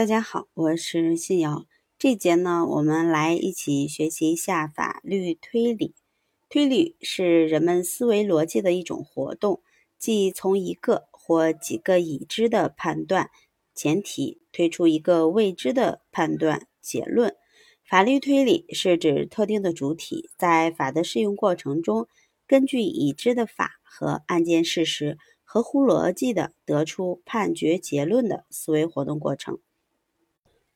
大家好，我是信瑶。这节呢，我们来一起学习一下法律推理。推理是人们思维逻辑的一种活动，即从一个或几个已知的判断前提推出一个未知的判断结论。法律推理是指特定的主体在法的适用过程中，根据已知的法和案件事实。合乎逻辑的得出判决结论的思维活动过程。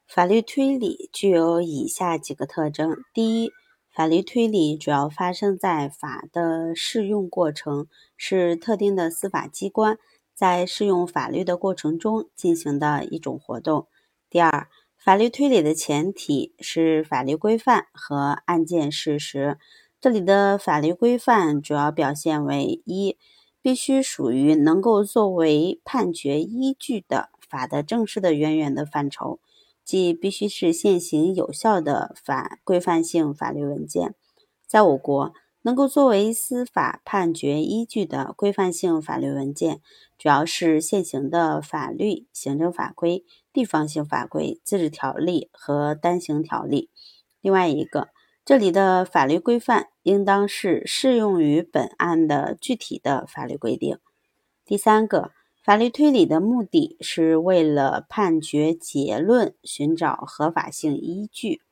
法律推理具有以下几个特征：第一，法律推理主要发生在法的适用过程，是特定的司法机关在适用法律的过程中进行的一种活动。第二，法律推理的前提是法律规范和案件事实。这里的法律规范主要表现为一。必须属于能够作为判决依据的法的正式的渊源的范畴，即必须是现行有效的法规范性法律文件。在我国，能够作为司法判决依据的规范性法律文件，主要是现行的法律、行政法规、地方性法规、自治条例和单行条例。另外一个。这里的法律规范应当是适用于本案的具体的法律规定。第三个，法律推理的目的是为了判决结论寻找合法性依据。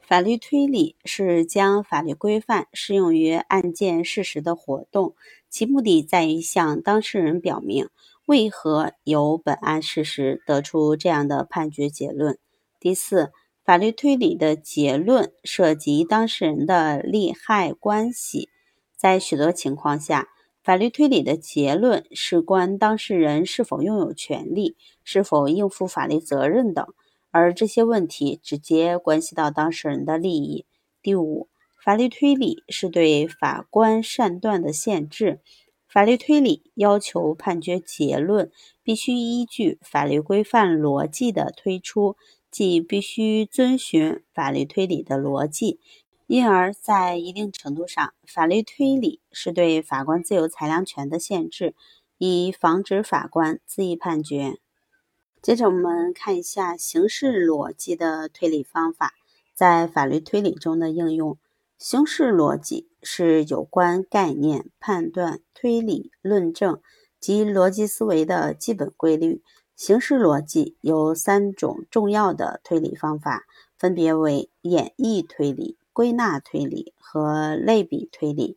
法律推理是将法律规范适用于案件事实的活动，其目的在于向当事人表明为何由本案事实得出这样的判决结论。第四。法律推理的结论涉及当事人的利害关系，在许多情况下，法律推理的结论事关当事人是否拥有权利、是否应负法律责任等，而这些问题直接关系到当事人的利益。第五，法律推理是对法官善断的限制。法律推理要求判决结论必须依据法律规范逻辑的推出。即必须遵循法律推理的逻辑，因而，在一定程度上，法律推理是对法官自由裁量权的限制，以防止法官恣意判决。接着，我们看一下形式逻辑的推理方法在法律推理中的应用。形式逻辑是有关概念、判断、推理、论证及逻辑思维的基本规律。形式逻辑有三种重要的推理方法，分别为演绎推理、归纳推理和类比推理。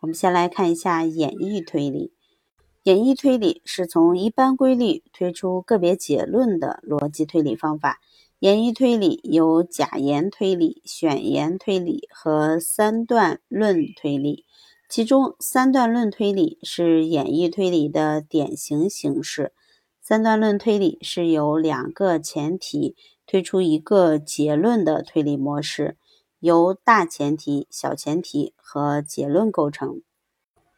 我们先来看一下演绎推理。演绎推理是从一般规律推出个别结论的逻辑推理方法。演绎推理有假言推理、选言推理和三段论推理，其中三段论推理是演绎推理的典型形式。三段论推理是由两个前提推出一个结论的推理模式，由大前提、小前提和结论构成。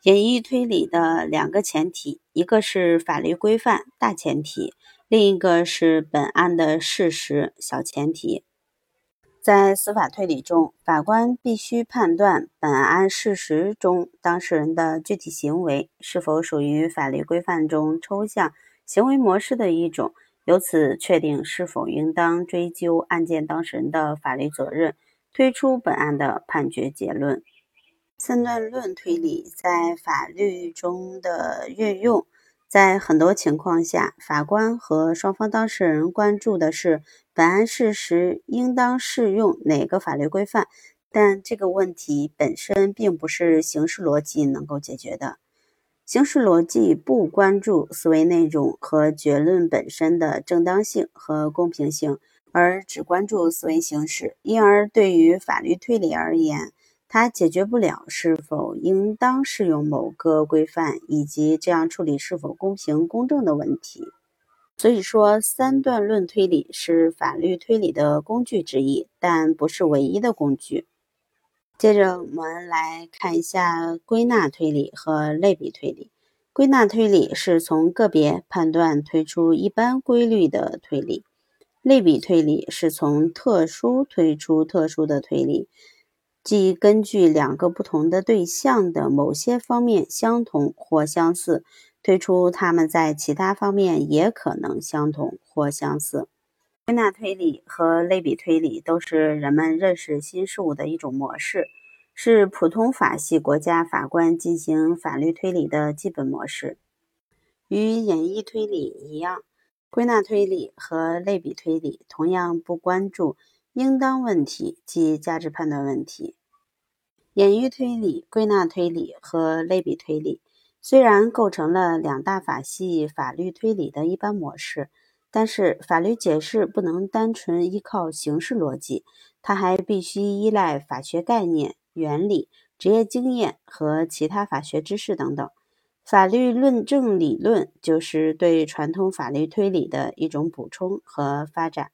演绎推理的两个前提，一个是法律规范大前提，另一个是本案的事实小前提。在司法推理中，法官必须判断本案事实中当事人的具体行为是否属于法律规范中抽象。行为模式的一种，由此确定是否应当追究案件当事人的法律责任，推出本案的判决结论。三段论推理在法律中的运用，在很多情况下，法官和双方当事人关注的是本案事实应当适用哪个法律规范，但这个问题本身并不是形式逻辑能够解决的。形式逻辑不关注思维内容和结论本身的正当性和公平性，而只关注思维形式，因而对于法律推理而言，它解决不了是否应当适用某个规范以及这样处理是否公平公正的问题。所以说，三段论推理是法律推理的工具之一，但不是唯一的工具。接着我们来看一下归纳推理和类比推理。归纳推理是从个别判断推出一般规律的推理，类比推理是从特殊推出特殊的推理，即根据两个不同的对象的某些方面相同或相似，推出他们在其他方面也可能相同或相似。归纳推理和类比推理都是人们认识新事物的一种模式，是普通法系国家法官进行法律推理的基本模式。与演绎推理一样，归纳推理和类比推理同样不关注应当问题及价值判断问题。演绎推理、归纳推理和类比推理虽然构成了两大法系法律推理的一般模式。但是，法律解释不能单纯依靠形式逻辑，它还必须依赖法学概念、原理、职业经验和其他法学知识等等。法律论证理论就是对传统法律推理的一种补充和发展。